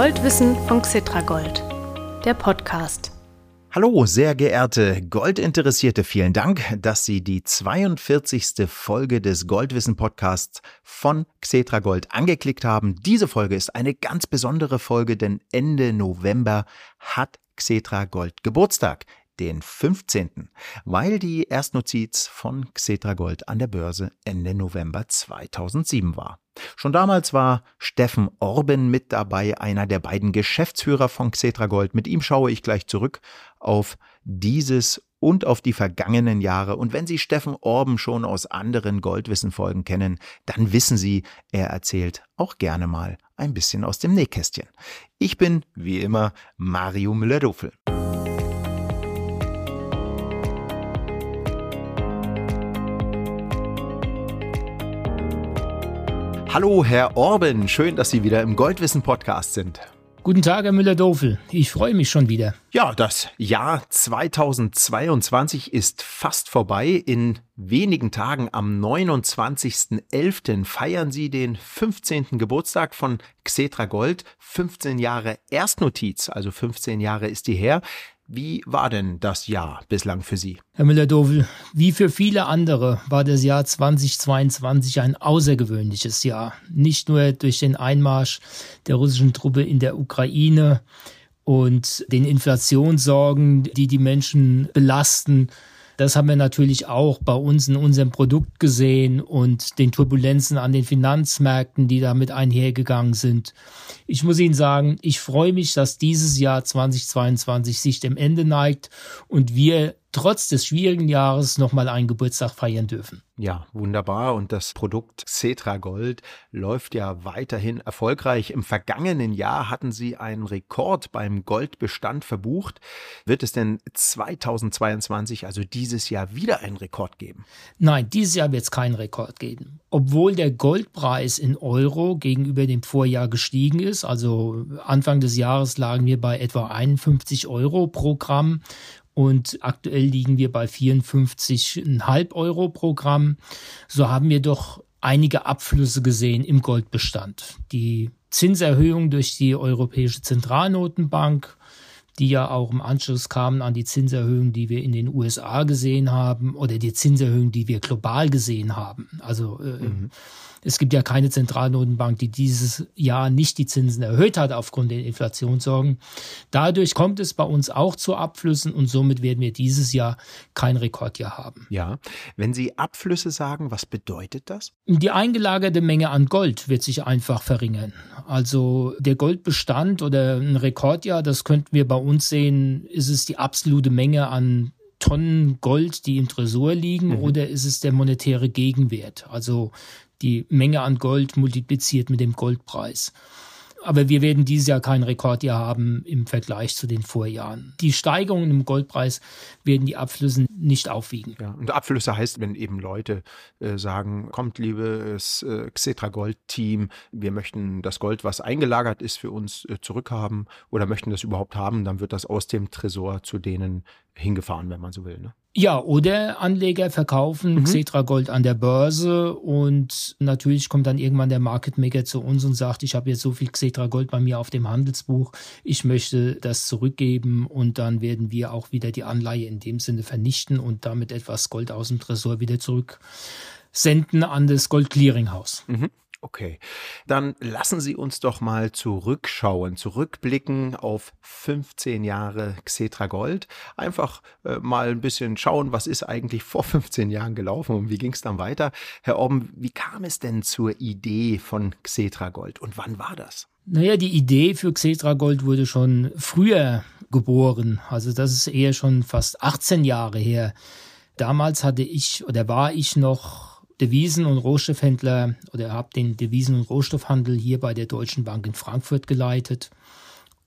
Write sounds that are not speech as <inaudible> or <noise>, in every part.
Goldwissen von Xitragold, der Podcast. Hallo, sehr geehrte Goldinteressierte, vielen Dank, dass Sie die 42. Folge des Goldwissen Podcasts von Xetra Gold angeklickt haben. Diese Folge ist eine ganz besondere Folge, denn Ende November hat Xetra Gold Geburtstag den 15., weil die Erstnotiz von Xetra Gold an der Börse Ende November 2007 war. Schon damals war Steffen Orben mit dabei, einer der beiden Geschäftsführer von Xetra Gold. Mit ihm schaue ich gleich zurück auf dieses und auf die vergangenen Jahre. Und wenn Sie Steffen Orben schon aus anderen Goldwissen-Folgen kennen, dann wissen Sie, er erzählt auch gerne mal ein bisschen aus dem Nähkästchen. Ich bin, wie immer, Mario Müller-Dofel. Hallo, Herr Orben, schön, dass Sie wieder im Goldwissen-Podcast sind. Guten Tag, Herr Müller-Dofel. Ich freue mich schon wieder. Ja, das Jahr 2022 ist fast vorbei. In wenigen Tagen am 29.11. feiern Sie den 15. Geburtstag von Xetra Gold. 15 Jahre Erstnotiz, also 15 Jahre ist die her. Wie war denn das Jahr bislang für Sie? Herr Müller-Dovl, wie für viele andere war das Jahr 2022 ein außergewöhnliches Jahr. Nicht nur durch den Einmarsch der russischen Truppe in der Ukraine und den Inflationssorgen, die die Menschen belasten, das haben wir natürlich auch bei uns in unserem Produkt gesehen und den Turbulenzen an den Finanzmärkten, die damit einhergegangen sind. Ich muss Ihnen sagen, ich freue mich, dass dieses Jahr 2022 sich dem Ende neigt und wir trotz des schwierigen Jahres nochmal einen Geburtstag feiern dürfen. Ja, wunderbar. Und das Produkt Cetra Gold läuft ja weiterhin erfolgreich. Im vergangenen Jahr hatten Sie einen Rekord beim Goldbestand verbucht. Wird es denn 2022, also dieses Jahr, wieder einen Rekord geben? Nein, dieses Jahr wird es keinen Rekord geben. Obwohl der Goldpreis in Euro gegenüber dem Vorjahr gestiegen ist, also Anfang des Jahres lagen wir bei etwa 51 Euro pro Gramm und aktuell liegen wir bei 54,5 Euro pro Gramm. So haben wir doch einige Abflüsse gesehen im Goldbestand. Die Zinserhöhung durch die Europäische Zentralnotenbank, die ja auch im Anschluss kamen an die Zinserhöhung, die wir in den USA gesehen haben, oder die Zinserhöhung, die wir global gesehen haben. Also äh, mhm. Es gibt ja keine Zentralnotenbank, die dieses Jahr nicht die Zinsen erhöht hat aufgrund der Inflationssorgen. Dadurch kommt es bei uns auch zu Abflüssen und somit werden wir dieses Jahr kein Rekordjahr haben. Ja, wenn Sie Abflüsse sagen, was bedeutet das? Die eingelagerte Menge an Gold wird sich einfach verringern. Also der Goldbestand oder ein Rekordjahr, das könnten wir bei uns sehen, ist es die absolute Menge an Tonnen Gold, die im Tresor liegen, mhm. oder ist es der monetäre Gegenwert? Also die Menge an Gold multipliziert mit dem Goldpreis. Aber wir werden dieses Jahr kein Rekordjahr haben im Vergleich zu den Vorjahren. Die Steigerungen im Goldpreis werden die Abflüsse nicht aufwiegen. Ja, und Abflüsse heißt, wenn eben Leute äh, sagen, kommt liebes äh, Xetra Gold Team, wir möchten das Gold, was eingelagert ist, für uns äh, zurückhaben oder möchten das überhaupt haben, dann wird das aus dem Tresor zu denen hingefahren, wenn man so will. Ne? Ja, oder Anleger verkaufen mhm. Xetra Gold an der Börse und natürlich kommt dann irgendwann der Market Maker zu uns und sagt, ich habe jetzt so viel Xetra Gold bei mir auf dem Handelsbuch, ich möchte das zurückgeben und dann werden wir auch wieder die Anleihe in dem Sinne vernichten und damit etwas Gold aus dem Tresor wieder zurücksenden an das Gold Clearinghouse. Mhm. Okay, dann lassen Sie uns doch mal zurückschauen, zurückblicken auf 15 Jahre Xetra Gold. Einfach äh, mal ein bisschen schauen, was ist eigentlich vor 15 Jahren gelaufen und wie ging es dann weiter. Herr Orben, wie kam es denn zur Idee von Xetra Gold und wann war das? Naja, die Idee für Xetra Gold wurde schon früher geboren. Also das ist eher schon fast 18 Jahre her. Damals hatte ich oder war ich noch Devisen- und Rohstoffhändler oder habe den Devisen- und Rohstoffhandel hier bei der Deutschen Bank in Frankfurt geleitet.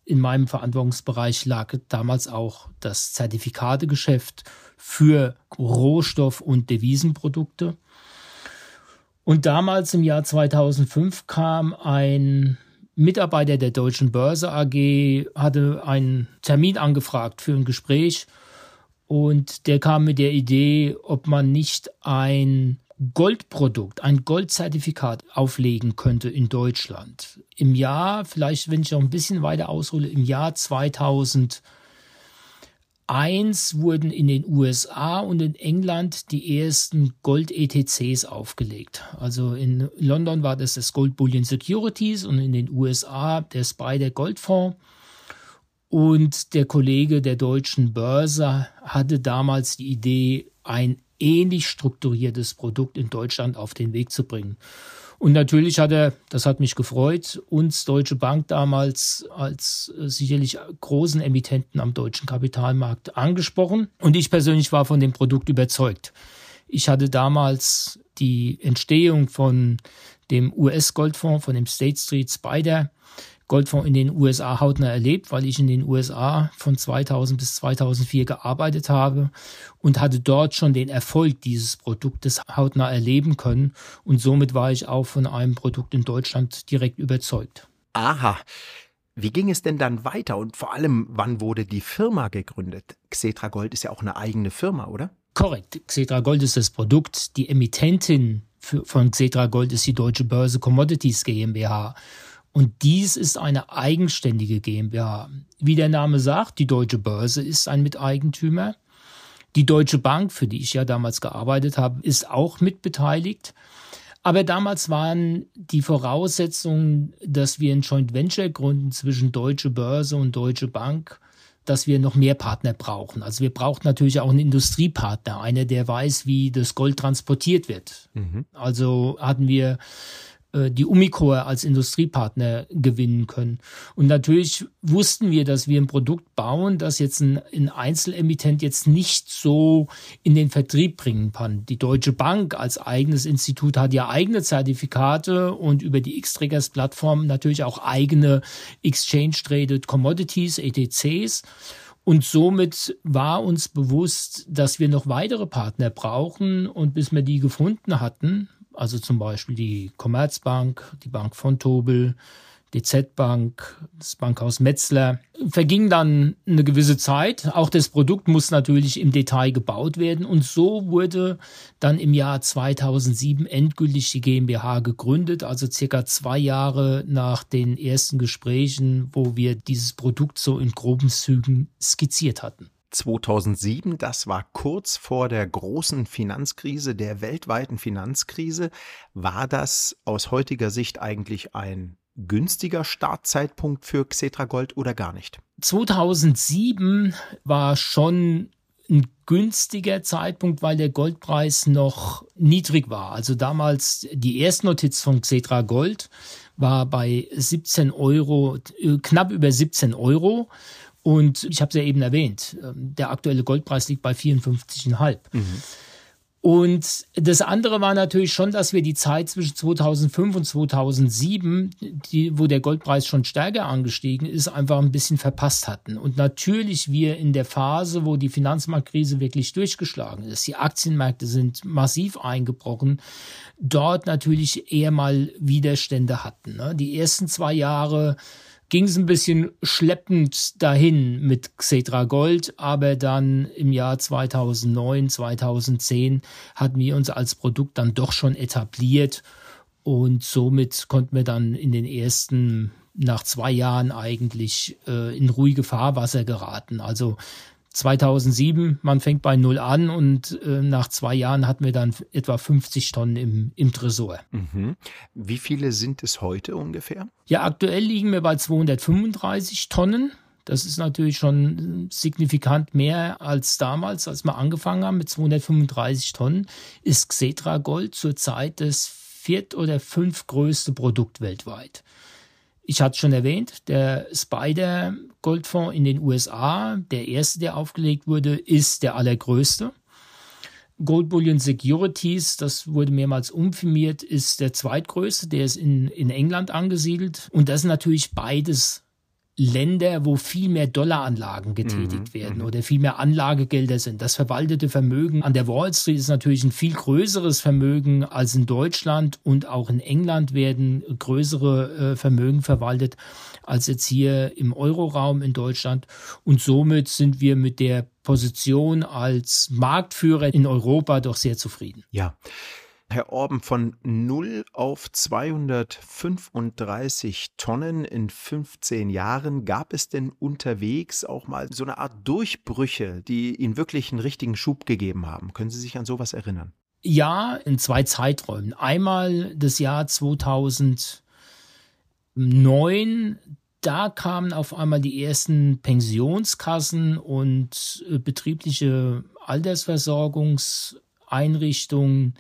In meinem Verantwortungsbereich lag damals auch das Zertifikategeschäft für Rohstoff- und Devisenprodukte. Und damals im Jahr 2005 kam ein Mitarbeiter der Deutschen Börse AG, hatte einen Termin angefragt für ein Gespräch und der kam mit der Idee, ob man nicht ein Goldprodukt, ein Goldzertifikat auflegen könnte in Deutschland, im Jahr, vielleicht wenn ich auch ein bisschen weiter aushole, im Jahr 2001 wurden in den USA und in England die ersten Gold-ETCs aufgelegt. Also in London war das das Gold Bullion Securities und in den USA der Spider Goldfonds. Und der Kollege der deutschen Börse hatte damals die Idee, ein ähnlich strukturiertes Produkt in Deutschland auf den Weg zu bringen. Und natürlich hat er, das hat mich gefreut, uns Deutsche Bank damals als äh, sicherlich großen Emittenten am deutschen Kapitalmarkt angesprochen. Und ich persönlich war von dem Produkt überzeugt. Ich hatte damals die Entstehung von dem US-Goldfonds, von dem State Street Spider, Goldfonds in den USA hautnah erlebt, weil ich in den USA von 2000 bis 2004 gearbeitet habe und hatte dort schon den Erfolg dieses Produktes hautnah erleben können. Und somit war ich auch von einem Produkt in Deutschland direkt überzeugt. Aha. Wie ging es denn dann weiter und vor allem, wann wurde die Firma gegründet? Xetra Gold ist ja auch eine eigene Firma, oder? Korrekt. Xetra Gold ist das Produkt. Die Emittentin von Xetra Gold ist die Deutsche Börse Commodities GmbH. Und dies ist eine eigenständige GmbH. Wie der Name sagt, die Deutsche Börse ist ein Miteigentümer. Die Deutsche Bank, für die ich ja damals gearbeitet habe, ist auch mitbeteiligt. Aber damals waren die Voraussetzungen, dass wir ein Joint Venture gründen zwischen Deutsche Börse und Deutsche Bank, dass wir noch mehr Partner brauchen. Also wir brauchen natürlich auch einen Industriepartner, einer, der weiß, wie das Gold transportiert wird. Mhm. Also hatten wir die Umicore als Industriepartner gewinnen können. Und natürlich wussten wir, dass wir ein Produkt bauen, das jetzt ein, ein Einzelemittent jetzt nicht so in den Vertrieb bringen kann. Die Deutsche Bank als eigenes Institut hat ja eigene Zertifikate und über die X-Triggers Plattform natürlich auch eigene Exchange Traded Commodities, ETCs. Und somit war uns bewusst, dass wir noch weitere Partner brauchen. Und bis wir die gefunden hatten, also zum Beispiel die Commerzbank, die Bank von Tobel, DZ Bank, das Bankhaus Metzler. Verging dann eine gewisse Zeit. Auch das Produkt muss natürlich im Detail gebaut werden. Und so wurde dann im Jahr 2007 endgültig die GmbH gegründet, also circa zwei Jahre nach den ersten Gesprächen, wo wir dieses Produkt so in groben Zügen skizziert hatten. 2007, das war kurz vor der großen Finanzkrise, der weltweiten Finanzkrise. War das aus heutiger Sicht eigentlich ein günstiger Startzeitpunkt für Xetra Gold oder gar nicht? 2007 war schon ein günstiger Zeitpunkt, weil der Goldpreis noch niedrig war. Also damals die Erstnotiz von Xetra Gold war bei 17 Euro, äh, knapp über 17 Euro. Und ich habe es ja eben erwähnt, ähm, der aktuelle Goldpreis liegt bei 54,5. Mhm. Und das andere war natürlich schon, dass wir die Zeit zwischen 2005 und 2007, die, wo der Goldpreis schon stärker angestiegen ist, einfach ein bisschen verpasst hatten. Und natürlich wir in der Phase, wo die Finanzmarktkrise wirklich durchgeschlagen ist, die Aktienmärkte sind massiv eingebrochen, dort natürlich eher mal Widerstände hatten. Ne? Die ersten zwei Jahre ging es ein bisschen schleppend dahin mit Xetra Gold, aber dann im Jahr 2009, 2010 hatten wir uns als Produkt dann doch schon etabliert und somit konnten wir dann in den ersten nach zwei Jahren eigentlich äh, in ruhige Fahrwasser geraten. Also 2007, man fängt bei Null an und äh, nach zwei Jahren hatten wir dann etwa 50 Tonnen im, im Tresor. Mhm. Wie viele sind es heute ungefähr? Ja, aktuell liegen wir bei 235 Tonnen. Das ist natürlich schon signifikant mehr als damals, als wir angefangen haben mit 235 Tonnen. Ist Xetra Gold zurzeit das viert- oder fünftgrößte Produkt weltweit. Ich hatte schon erwähnt, der Spider Goldfonds in den USA, der erste, der aufgelegt wurde, ist der allergrößte. Gold Bullion Securities, das wurde mehrmals umfirmiert, ist der zweitgrößte, der ist in, in England angesiedelt. Und das sind natürlich beides Länder, wo viel mehr Dollaranlagen getätigt mhm. werden mhm. oder viel mehr Anlagegelder sind. Das verwaltete Vermögen an der Wall Street ist natürlich ein viel größeres Vermögen als in Deutschland und auch in England werden größere äh, Vermögen verwaltet als jetzt hier im Euroraum in Deutschland. Und somit sind wir mit der Position als Marktführer in Europa doch sehr zufrieden. Ja. Herr Orben, von 0 auf 235 Tonnen in 15 Jahren, gab es denn unterwegs auch mal so eine Art Durchbrüche, die Ihnen wirklich einen richtigen Schub gegeben haben? Können Sie sich an sowas erinnern? Ja, in zwei Zeiträumen. Einmal das Jahr 2009, da kamen auf einmal die ersten Pensionskassen und äh, betriebliche Altersversorgungseinrichtungen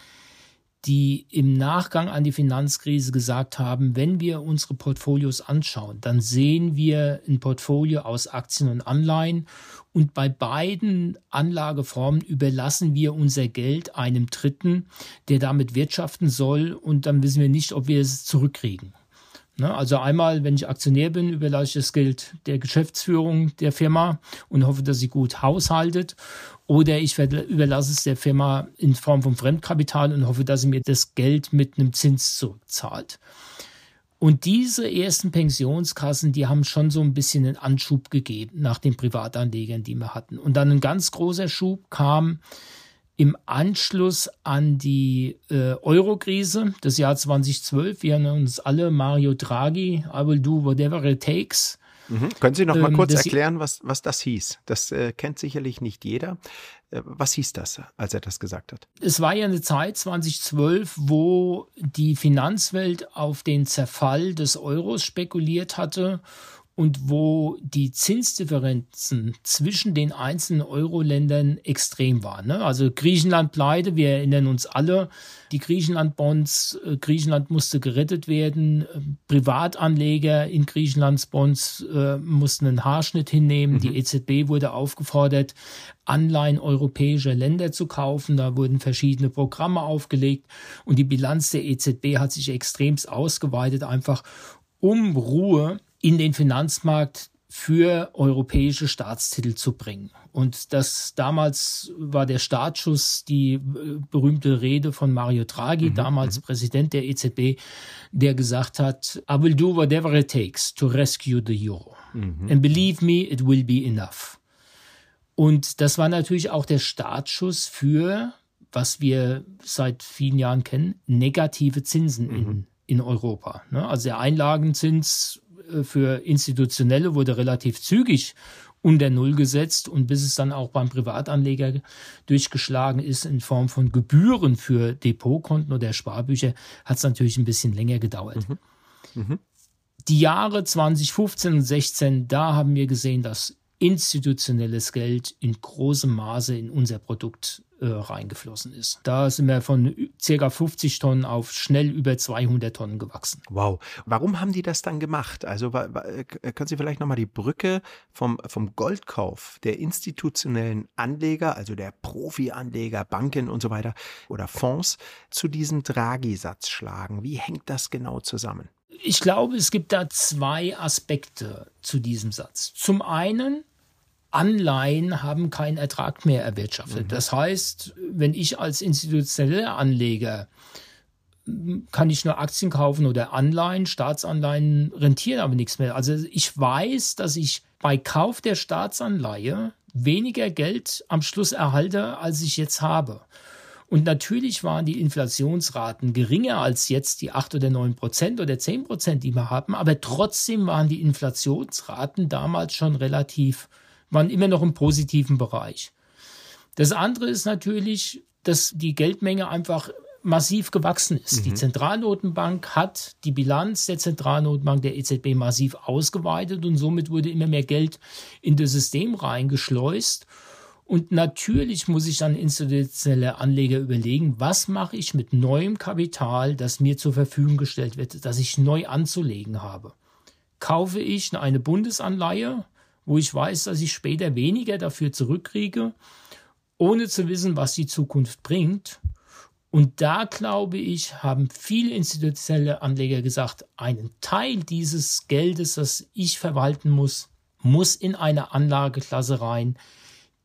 die im Nachgang an die Finanzkrise gesagt haben, wenn wir unsere Portfolios anschauen, dann sehen wir ein Portfolio aus Aktien und Anleihen und bei beiden Anlageformen überlassen wir unser Geld einem Dritten, der damit wirtschaften soll und dann wissen wir nicht, ob wir es zurückkriegen. Ne, also einmal, wenn ich Aktionär bin, überlasse ich das Geld der Geschäftsführung der Firma und hoffe, dass sie gut haushaltet. Oder ich überlasse es der Firma in Form von Fremdkapital und hoffe, dass sie mir das Geld mit einem Zins zurückzahlt. Und diese ersten Pensionskassen, die haben schon so ein bisschen einen Anschub gegeben nach den Privatanlegern, die wir hatten. Und dann ein ganz großer Schub kam im Anschluss an die äh, Euro-Krise, das Jahr 2012, wir haben uns alle Mario Draghi, I will do whatever it takes. Mhm. Können Sie noch mal ähm, kurz erklären, was, was das hieß? Das äh, kennt sicherlich nicht jeder. Äh, was hieß das, als er das gesagt hat? Es war ja eine Zeit 2012, wo die Finanzwelt auf den Zerfall des Euros spekuliert hatte und wo die Zinsdifferenzen zwischen den einzelnen Euro-Ländern extrem waren. Ne? Also Griechenland pleite, wir erinnern uns alle, die Griechenland-Bonds, äh, Griechenland musste gerettet werden, Privatanleger in Griechenlands Bonds äh, mussten einen Haarschnitt hinnehmen, mhm. die EZB wurde aufgefordert, Anleihen europäischer Länder zu kaufen. Da wurden verschiedene Programme aufgelegt und die Bilanz der EZB hat sich extremst ausgeweitet, einfach um Ruhe in den Finanzmarkt für europäische Staatstitel zu bringen. Und das damals war der Startschuss die äh, berühmte Rede von Mario Draghi, mhm, damals mhm. Präsident der EZB, der gesagt hat, I will do whatever it takes to rescue the euro. Mhm. And believe me, it will be enough. Und das war natürlich auch der Startschuss für, was wir seit vielen Jahren kennen, negative Zinsen in, mhm. in Europa. Ne? Also der Einlagenzins für Institutionelle wurde relativ zügig unter Null gesetzt und bis es dann auch beim Privatanleger durchgeschlagen ist in Form von Gebühren für Depotkonten oder Sparbücher, hat es natürlich ein bisschen länger gedauert. Mhm. Mhm. Die Jahre 2015 und 16, da haben wir gesehen, dass institutionelles Geld in großem Maße in unser Produkt äh, reingeflossen ist. Da sind wir von ca. 50 Tonnen auf schnell über 200 Tonnen gewachsen. Wow. Warum haben die das dann gemacht? Also äh, können Sie vielleicht nochmal die Brücke vom, vom Goldkauf der institutionellen Anleger, also der Profi-Anleger, Banken und so weiter oder Fonds zu diesem Draghi-Satz schlagen? Wie hängt das genau zusammen? Ich glaube, es gibt da zwei Aspekte zu diesem Satz. Zum einen Anleihen haben keinen Ertrag mehr erwirtschaftet. Mhm. Das heißt, wenn ich als institutioneller Anleger kann ich nur Aktien kaufen oder Anleihen, Staatsanleihen rentieren aber nichts mehr. Also ich weiß, dass ich bei Kauf der Staatsanleihe weniger Geld am Schluss erhalte, als ich jetzt habe. Und natürlich waren die Inflationsraten geringer als jetzt die 8 oder 9 Prozent oder 10 Prozent, die wir haben, aber trotzdem waren die Inflationsraten damals schon relativ waren immer noch im positiven Bereich. Das andere ist natürlich, dass die Geldmenge einfach massiv gewachsen ist. Mhm. Die Zentralnotenbank hat die Bilanz der Zentralnotenbank der EZB massiv ausgeweitet und somit wurde immer mehr Geld in das System reingeschleust. Und natürlich muss ich dann institutionelle Anleger überlegen, was mache ich mit neuem Kapital, das mir zur Verfügung gestellt wird, das ich neu anzulegen habe. Kaufe ich eine Bundesanleihe wo ich weiß, dass ich später weniger dafür zurückkriege, ohne zu wissen, was die Zukunft bringt. Und da glaube ich, haben viele institutionelle Anleger gesagt, einen Teil dieses Geldes, das ich verwalten muss, muss in eine Anlageklasse rein,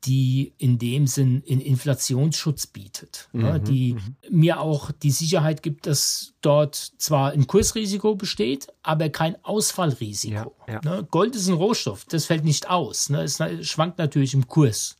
die in dem Sinn einen Inflationsschutz bietet, mhm, ja, die mhm. mir auch die Sicherheit gibt, dass dort zwar ein Kursrisiko besteht, aber kein Ausfallrisiko. Ja, ja. Ne? Gold ist ein Rohstoff, das fällt nicht aus. Ne? Es schwankt natürlich im Kurs.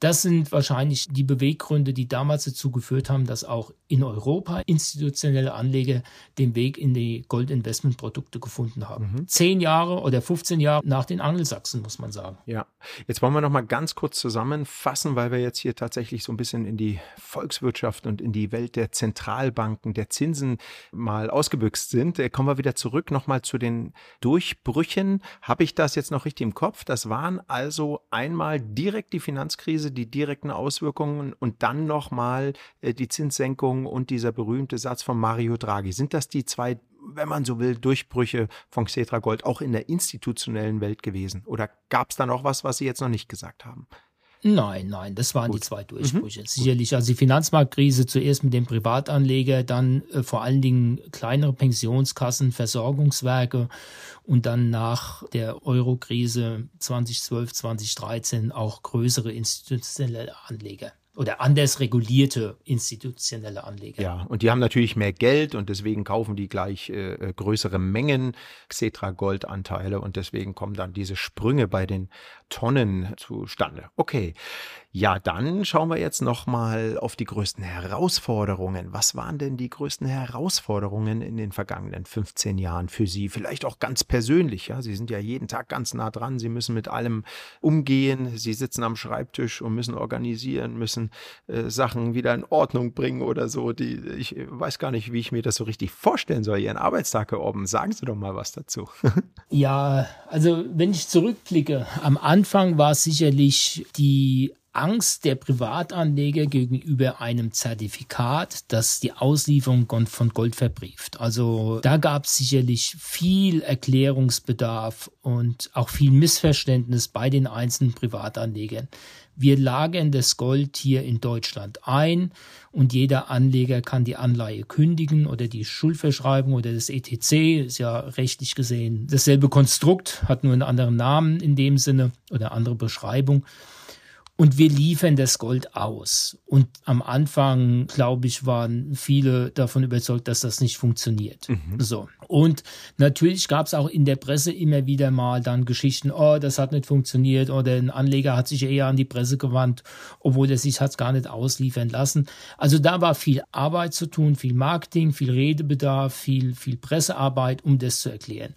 Das sind wahrscheinlich die Beweggründe, die damals dazu geführt haben, dass auch in Europa institutionelle Anleger den Weg in die Goldinvestmentprodukte gefunden haben. Mhm. Zehn Jahre oder 15 Jahre nach den Angelsachsen, muss man sagen. Ja, jetzt wollen wir noch mal ganz kurz zusammenfassen, weil wir jetzt hier tatsächlich so ein bisschen in die Volkswirtschaft und in die Welt der Zentralbanken, der Zinsen mal ausgebüxt sind. Äh, kommen wir wieder zurück noch mal zu den Durchbrüchen. Habe ich das jetzt noch richtig im Kopf? Das waren also einmal direkt die Finanzkrise Preise, die direkten Auswirkungen und dann nochmal äh, die Zinssenkung und dieser berühmte Satz von Mario Draghi. Sind das die zwei, wenn man so will, Durchbrüche von Xetra Gold auch in der institutionellen Welt gewesen? Oder gab es da noch was, was Sie jetzt noch nicht gesagt haben? Nein, nein, das waren Gut. die zwei Durchbrüche. Mhm. Sicherlich, also die Finanzmarktkrise zuerst mit dem Privatanleger, dann äh, vor allen Dingen kleinere Pensionskassen, Versorgungswerke und dann nach der Euro-Krise 2012, 2013 auch größere institutionelle Anleger oder anders regulierte institutionelle Anleger. Ja, und die haben natürlich mehr Geld und deswegen kaufen die gleich äh, äh größere Mengen Xetra Goldanteile und deswegen kommen dann diese Sprünge bei den Tonnen zustande. Okay, ja, dann schauen wir jetzt noch mal auf die größten Herausforderungen. Was waren denn die größten Herausforderungen in den vergangenen 15 Jahren für Sie? Vielleicht auch ganz persönlich. Ja, Sie sind ja jeden Tag ganz nah dran. Sie müssen mit allem umgehen. Sie sitzen am Schreibtisch und müssen organisieren, müssen äh, Sachen wieder in Ordnung bringen oder so. Die, ich weiß gar nicht, wie ich mir das so richtig vorstellen soll. Ihren Arbeitstag hier oben. Sagen Sie doch mal was dazu. <laughs> ja, also wenn ich zurückblicke, am Anfang war es sicherlich die Angst der Privatanleger gegenüber einem Zertifikat, das die Auslieferung von Gold verbrieft. Also da gab es sicherlich viel Erklärungsbedarf und auch viel Missverständnis bei den einzelnen Privatanlegern. Wir lagern das Gold hier in Deutschland ein und jeder Anleger kann die Anleihe kündigen oder die Schuldverschreibung oder das ETC ist ja rechtlich gesehen dasselbe Konstrukt, hat nur einen anderen Namen in dem Sinne oder andere Beschreibung. Und wir liefern das Gold aus. Und am Anfang, glaube ich, waren viele davon überzeugt, dass das nicht funktioniert. Mhm. So. Und natürlich gab es auch in der Presse immer wieder mal dann Geschichten, oh, das hat nicht funktioniert, oder ein Anleger hat sich eher an die Presse gewandt, obwohl er sich hat gar nicht ausliefern lassen. Also da war viel Arbeit zu tun, viel Marketing, viel Redebedarf, viel, viel Pressearbeit, um das zu erklären.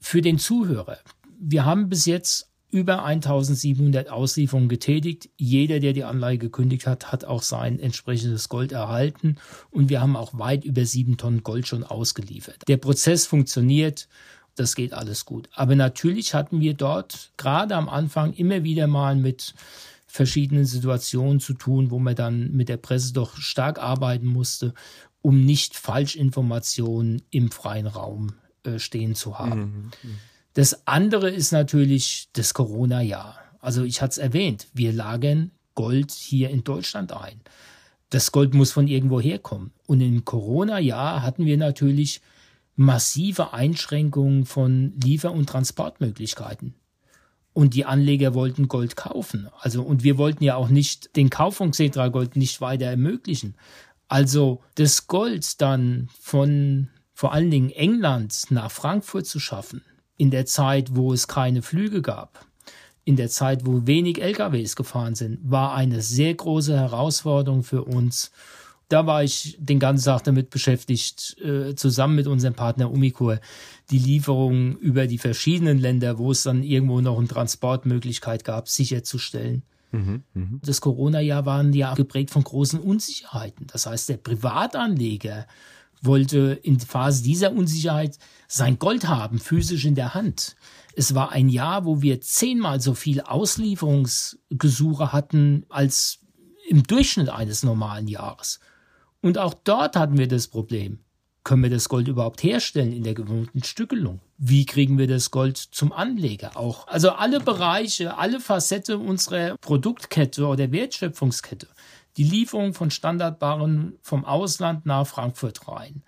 Für den Zuhörer. Wir haben bis jetzt über 1700 Auslieferungen getätigt. Jeder, der die Anleihe gekündigt hat, hat auch sein entsprechendes Gold erhalten. Und wir haben auch weit über sieben Tonnen Gold schon ausgeliefert. Der Prozess funktioniert. Das geht alles gut. Aber natürlich hatten wir dort gerade am Anfang immer wieder mal mit verschiedenen Situationen zu tun, wo man dann mit der Presse doch stark arbeiten musste, um nicht Falschinformationen im freien Raum äh, stehen zu haben. Mhm. Das andere ist natürlich das Corona-Jahr. Also ich hatte es erwähnt, wir lagern Gold hier in Deutschland ein. Das Gold muss von irgendwo herkommen. Und im Corona-Jahr hatten wir natürlich massive Einschränkungen von Liefer- und Transportmöglichkeiten. Und die Anleger wollten Gold kaufen. Also, und wir wollten ja auch nicht den Kauf von Xetra Gold nicht weiter ermöglichen. Also, das Gold dann von vor allen Dingen England nach Frankfurt zu schaffen, in der Zeit, wo es keine Flüge gab, in der Zeit, wo wenig LKWs gefahren sind, war eine sehr große Herausforderung für uns. Da war ich den ganzen Tag damit beschäftigt, äh, zusammen mit unserem Partner Umicore, die Lieferungen über die verschiedenen Länder, wo es dann irgendwo noch eine Transportmöglichkeit gab, sicherzustellen. Mhm, mh. Das Corona-Jahr waren ja geprägt von großen Unsicherheiten. Das heißt, der Privatanleger wollte in Phase dieser Unsicherheit sein Gold haben, physisch in der Hand. Es war ein Jahr, wo wir zehnmal so viel Auslieferungsgesuche hatten als im Durchschnitt eines normalen Jahres. Und auch dort hatten wir das Problem. Können wir das Gold überhaupt herstellen in der gewohnten Stückelung? Wie kriegen wir das Gold zum Anleger auch? Also alle Bereiche, alle Facette unserer Produktkette oder Wertschöpfungskette die Lieferung von Standardbaren vom Ausland nach Frankfurt rein,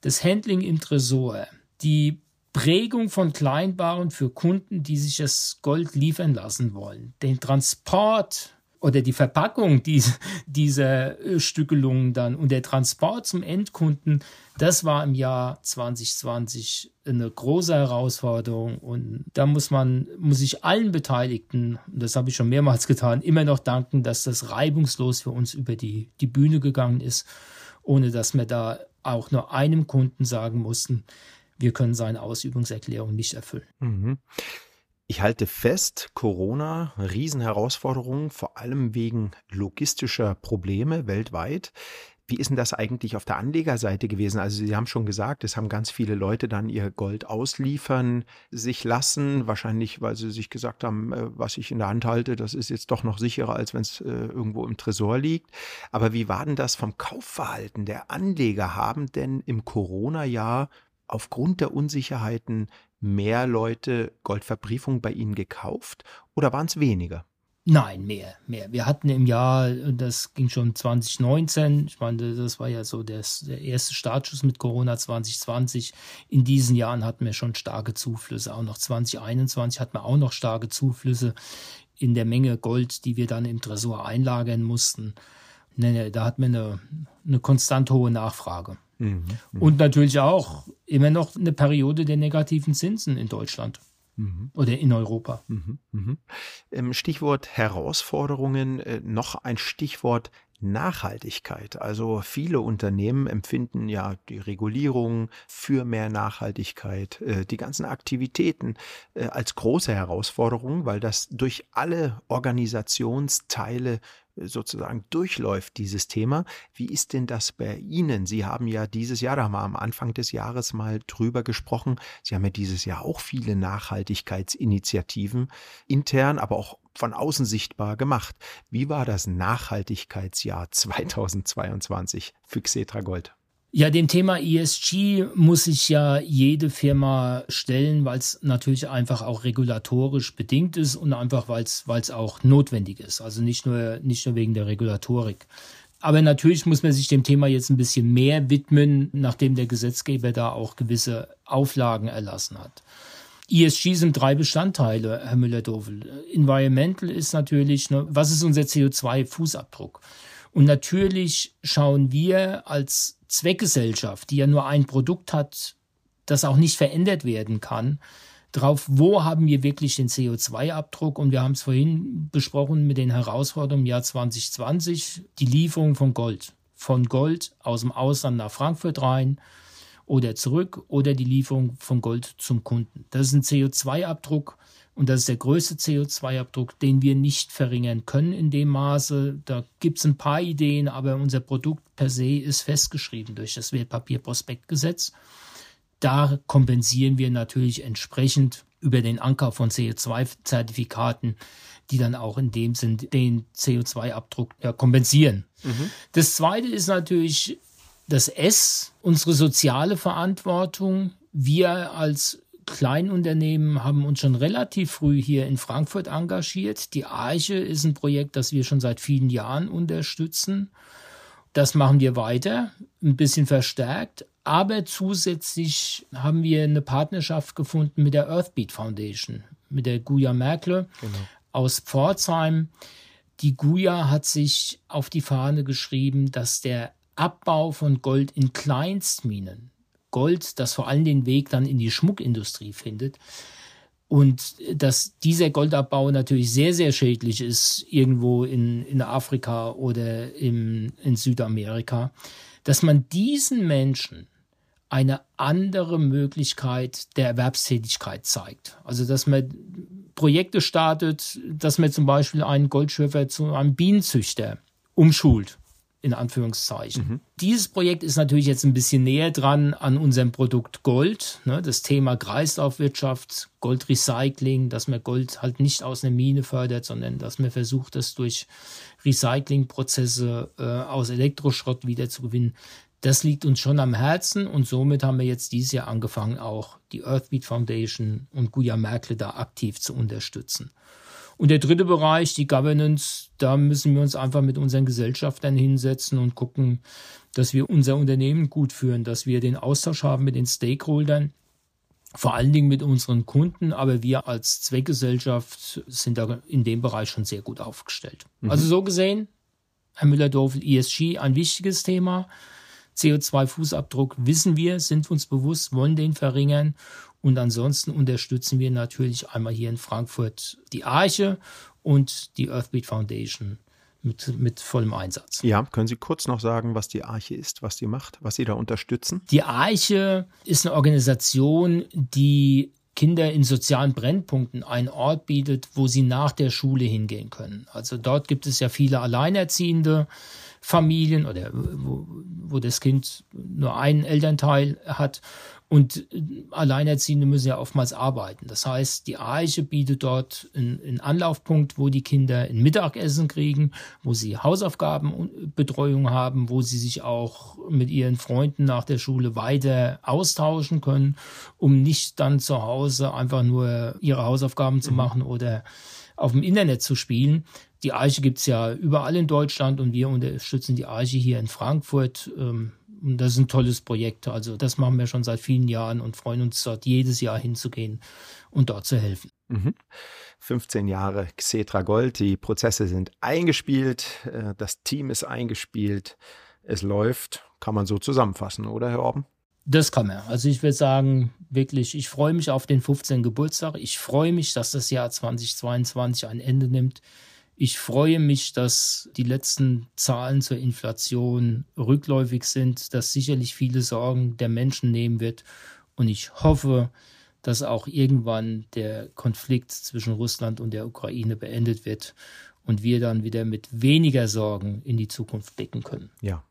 das Handling im Tresor, die Prägung von Kleinbaren für Kunden, die sich das Gold liefern lassen wollen, den Transport oder die Verpackung dieser, dieser Stückelungen dann und der Transport zum Endkunden, das war im Jahr 2020 eine große Herausforderung und da muss man, muss ich allen Beteiligten, das habe ich schon mehrmals getan, immer noch danken, dass das reibungslos für uns über die, die Bühne gegangen ist, ohne dass wir da auch nur einem Kunden sagen mussten, wir können seine Ausübungserklärung nicht erfüllen. Mhm. Ich halte fest, Corona, Riesenherausforderungen, vor allem wegen logistischer Probleme weltweit. Wie ist denn das eigentlich auf der Anlegerseite gewesen? Also Sie haben schon gesagt, es haben ganz viele Leute dann ihr Gold ausliefern sich lassen, wahrscheinlich weil sie sich gesagt haben, äh, was ich in der Hand halte, das ist jetzt doch noch sicherer, als wenn es äh, irgendwo im Tresor liegt. Aber wie war denn das vom Kaufverhalten der Anleger? Haben denn im Corona-Jahr aufgrund der Unsicherheiten mehr Leute Goldverbriefung bei Ihnen gekauft oder waren es weniger? Nein, mehr, mehr. Wir hatten im Jahr, das ging schon 2019, ich meine, das war ja so das, der erste Startschuss mit Corona 2020. In diesen Jahren hatten wir schon starke Zuflüsse. Auch noch 2021 hatten wir auch noch starke Zuflüsse in der Menge Gold, die wir dann im Tresor einlagern mussten. Da hatten wir eine, eine konstant hohe Nachfrage. Mhm, Und natürlich auch immer noch eine Periode der negativen Zinsen in Deutschland. Mhm. Oder in Europa. Mhm. Mhm. Ähm, Stichwort Herausforderungen, äh, noch ein Stichwort Nachhaltigkeit. Also viele Unternehmen empfinden ja die Regulierung für mehr Nachhaltigkeit, äh, die ganzen Aktivitäten äh, als große Herausforderung, weil das durch alle Organisationsteile sozusagen durchläuft, dieses Thema. Wie ist denn das bei Ihnen? Sie haben ja dieses Jahr, da haben wir am Anfang des Jahres mal drüber gesprochen, Sie haben ja dieses Jahr auch viele Nachhaltigkeitsinitiativen intern, aber auch von außen sichtbar gemacht. Wie war das Nachhaltigkeitsjahr 2022 für Xetra Gold? Ja, dem Thema ESG muss sich ja jede Firma stellen, weil es natürlich einfach auch regulatorisch bedingt ist und einfach weil es auch notwendig ist. Also nicht nur, nicht nur wegen der Regulatorik. Aber natürlich muss man sich dem Thema jetzt ein bisschen mehr widmen, nachdem der Gesetzgeber da auch gewisse Auflagen erlassen hat. ESG sind drei Bestandteile, Herr Müller-Dovel. Environmental ist natürlich, ne, was ist unser CO2-Fußabdruck? Und natürlich schauen wir als Zweckgesellschaft, die ja nur ein Produkt hat, das auch nicht verändert werden kann, drauf, wo haben wir wirklich den CO2-Abdruck? Und wir haben es vorhin besprochen mit den Herausforderungen im Jahr 2020, die Lieferung von Gold. Von Gold aus dem Ausland nach Frankfurt rein oder zurück oder die Lieferung von Gold zum Kunden. Das ist ein CO2-Abdruck, und das ist der größte CO2-Abdruck, den wir nicht verringern können in dem Maße. Da gibt es ein paar Ideen, aber unser Produkt per se ist festgeschrieben durch das Wertpapierprospektgesetz. Da kompensieren wir natürlich entsprechend über den Anker von CO2-Zertifikaten, die dann auch in dem Sinn den CO2-Abdruck ja, kompensieren. Mhm. Das zweite ist natürlich das S, unsere soziale Verantwortung. Wir als Kleinunternehmen haben uns schon relativ früh hier in Frankfurt engagiert. Die Arche ist ein Projekt, das wir schon seit vielen Jahren unterstützen. Das machen wir weiter, ein bisschen verstärkt. Aber zusätzlich haben wir eine Partnerschaft gefunden mit der Earthbeat Foundation, mit der Guya Merkle genau. aus Pforzheim. Die Guya hat sich auf die Fahne geschrieben, dass der Abbau von Gold in Kleinstminen, Gold, das vor allem den Weg dann in die Schmuckindustrie findet. Und dass dieser Goldabbau natürlich sehr, sehr schädlich ist, irgendwo in, in Afrika oder im, in Südamerika, dass man diesen Menschen eine andere Möglichkeit der Erwerbstätigkeit zeigt. Also dass man Projekte startet, dass man zum Beispiel einen Goldschürfer zu einem Bienenzüchter umschult in Anführungszeichen. Mhm. Dieses Projekt ist natürlich jetzt ein bisschen näher dran an unserem Produkt Gold. Ne, das Thema Kreislaufwirtschaft, Goldrecycling, dass man Gold halt nicht aus einer Mine fördert, sondern dass man versucht, das durch Recyclingprozesse äh, aus Elektroschrott wieder zu gewinnen. Das liegt uns schon am Herzen und somit haben wir jetzt dieses Jahr angefangen, auch die Earthbeat Foundation und Guya Merkle da aktiv zu unterstützen. Und der dritte Bereich, die Governance, da müssen wir uns einfach mit unseren Gesellschaftern hinsetzen und gucken, dass wir unser Unternehmen gut führen, dass wir den Austausch haben mit den Stakeholdern. vor allen Dingen mit unseren Kunden, aber wir als Zweckgesellschaft sind da in dem Bereich schon sehr gut aufgestellt. Mhm. Also so gesehen, Herr Müller-Dorfel, ESG, ein wichtiges Thema. CO2-Fußabdruck wissen wir, sind uns bewusst, wollen den verringern. Und ansonsten unterstützen wir natürlich einmal hier in Frankfurt die Arche und die Earthbeat Foundation mit, mit vollem Einsatz. Ja, können Sie kurz noch sagen, was die Arche ist, was sie macht, was Sie da unterstützen? Die Arche ist eine Organisation, die Kinder in sozialen Brennpunkten einen Ort bietet, wo sie nach der Schule hingehen können. Also dort gibt es ja viele Alleinerziehende, Familien oder wo, wo das Kind nur einen Elternteil hat. Und Alleinerziehende müssen ja oftmals arbeiten. Das heißt, die Arche bietet dort einen, Anlaufpunkt, wo die Kinder ein Mittagessen kriegen, wo sie Hausaufgabenbetreuung haben, wo sie sich auch mit ihren Freunden nach der Schule weiter austauschen können, um nicht dann zu Hause einfach nur ihre Hausaufgaben zu mhm. machen oder auf dem Internet zu spielen. Die Arche gibt's ja überall in Deutschland und wir unterstützen die Arche hier in Frankfurt. Ähm, und das ist ein tolles Projekt. Also das machen wir schon seit vielen Jahren und freuen uns dort jedes Jahr hinzugehen und dort zu helfen. Mhm. 15 Jahre Xetra Gold, die Prozesse sind eingespielt, äh, das Team ist eingespielt, es läuft, kann man so zusammenfassen, oder Herr Orben? Das kann man. Also ich würde sagen, wirklich, ich freue mich auf den 15. Geburtstag. Ich freue mich, dass das Jahr 2022 ein Ende nimmt. Ich freue mich, dass die letzten Zahlen zur Inflation rückläufig sind, dass sicherlich viele Sorgen der Menschen nehmen wird. Und ich hoffe, dass auch irgendwann der Konflikt zwischen Russland und der Ukraine beendet wird und wir dann wieder mit weniger Sorgen in die Zukunft blicken können. Ja,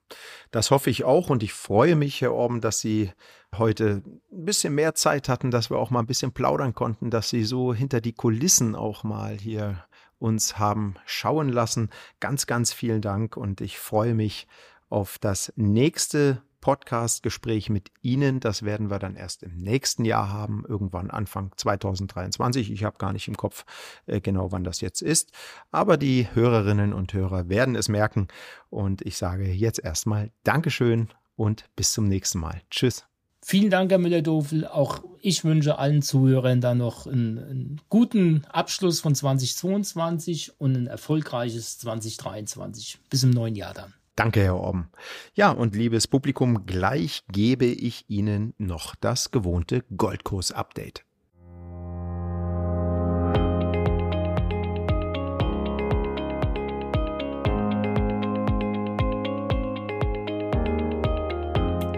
das hoffe ich auch und ich freue mich, Herr Orben, dass Sie heute ein bisschen mehr Zeit hatten, dass wir auch mal ein bisschen plaudern konnten, dass Sie so hinter die Kulissen auch mal hier uns haben schauen lassen. Ganz, ganz vielen Dank und ich freue mich auf das nächste Podcast-Gespräch mit Ihnen. Das werden wir dann erst im nächsten Jahr haben, irgendwann Anfang 2023. Ich habe gar nicht im Kopf äh, genau, wann das jetzt ist. Aber die Hörerinnen und Hörer werden es merken. Und ich sage jetzt erstmal Dankeschön und bis zum nächsten Mal. Tschüss. Vielen Dank, Herr Müller-Dofel. Auch ich wünsche allen Zuhörern dann noch einen, einen, guten Abschluss von 2022 und ein erfolgreiches 2023. Bis im neuen Jahr dann. Danke, Herr Orben. Ja, und liebes Publikum, gleich gebe ich Ihnen noch das gewohnte Goldkurs-Update.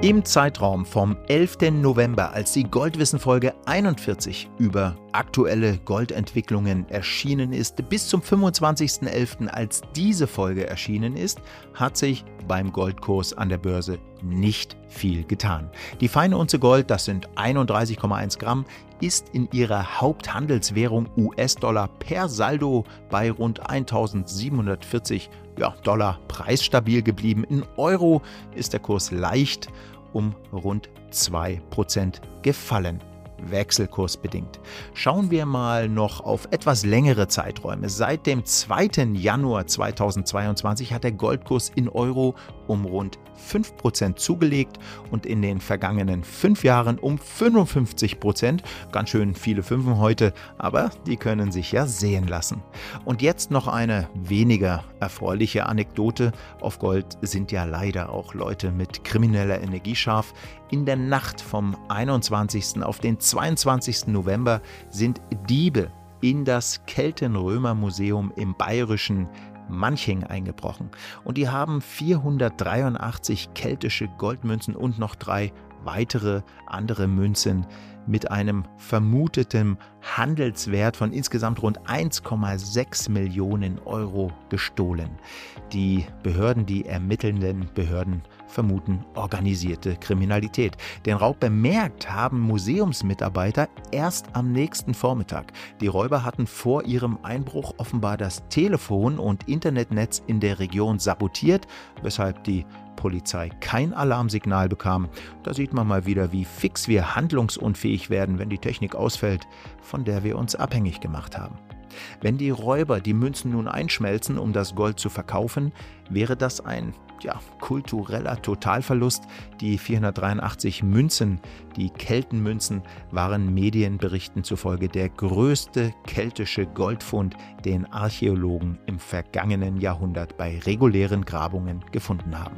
Im Zeitraum vom 11. November, als die Goldwissen-Folge 41 über aktuelle Goldentwicklungen erschienen ist, bis zum 25.11., als diese Folge erschienen ist, hat sich beim Goldkurs an der Börse nicht viel getan. Die feine Unze Gold, das sind 31,1 Gramm, ist in ihrer Haupthandelswährung US-Dollar per Saldo bei rund 1740 ja, Dollar preisstabil geblieben. In Euro ist der Kurs leicht um rund 2% gefallen wechselkursbedingt. Schauen wir mal noch auf etwas längere Zeiträume. Seit dem 2. Januar 2022 hat der Goldkurs in Euro um rund 5% zugelegt und in den vergangenen fünf Jahren um 55%. Ganz schön viele Fünfen heute, aber die können sich ja sehen lassen. Und jetzt noch eine weniger erfreuliche Anekdote. Auf Gold sind ja leider auch Leute mit krimineller Energie scharf. In der Nacht vom 21. auf den 22. November sind Diebe in das Keltenrömer-Museum im bayerischen Manching eingebrochen. Und die haben 483 keltische Goldmünzen und noch drei weitere andere Münzen mit einem vermuteten Handelswert von insgesamt rund 1,6 Millionen Euro gestohlen. Die Behörden, die ermittelnden Behörden vermuten organisierte Kriminalität. Den Raub bemerkt haben Museumsmitarbeiter erst am nächsten Vormittag. Die Räuber hatten vor ihrem Einbruch offenbar das Telefon und Internetnetz in der Region sabotiert, weshalb die Polizei kein Alarmsignal bekam. Da sieht man mal wieder, wie fix wir handlungsunfähig werden, wenn die Technik ausfällt, von der wir uns abhängig gemacht haben. Wenn die Räuber die Münzen nun einschmelzen, um das Gold zu verkaufen, wäre das ein ja, kultureller Totalverlust. Die 483 Münzen, die Keltenmünzen, waren Medienberichten zufolge der größte keltische Goldfund, den Archäologen im vergangenen Jahrhundert bei regulären Grabungen gefunden haben.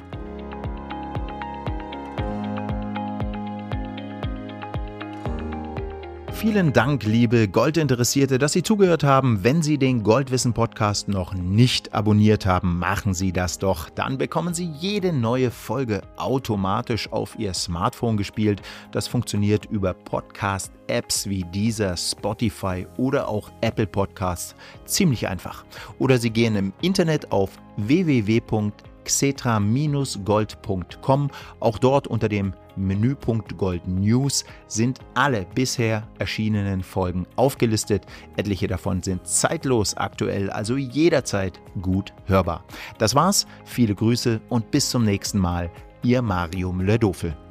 Vielen Dank, liebe Goldinteressierte, dass Sie zugehört haben. Wenn Sie den Goldwissen Podcast noch nicht abonniert haben, machen Sie das doch. Dann bekommen Sie jede neue Folge automatisch auf Ihr Smartphone gespielt. Das funktioniert über Podcast-Apps wie dieser, Spotify oder auch Apple Podcasts. Ziemlich einfach. Oder Sie gehen im Internet auf www.xetra-gold.com. Auch dort unter dem Menüpunkt Gold News sind alle bisher erschienenen Folgen aufgelistet. Etliche davon sind zeitlos aktuell, also jederzeit gut hörbar. Das war's, viele Grüße und bis zum nächsten Mal. Ihr Marium Lödofel.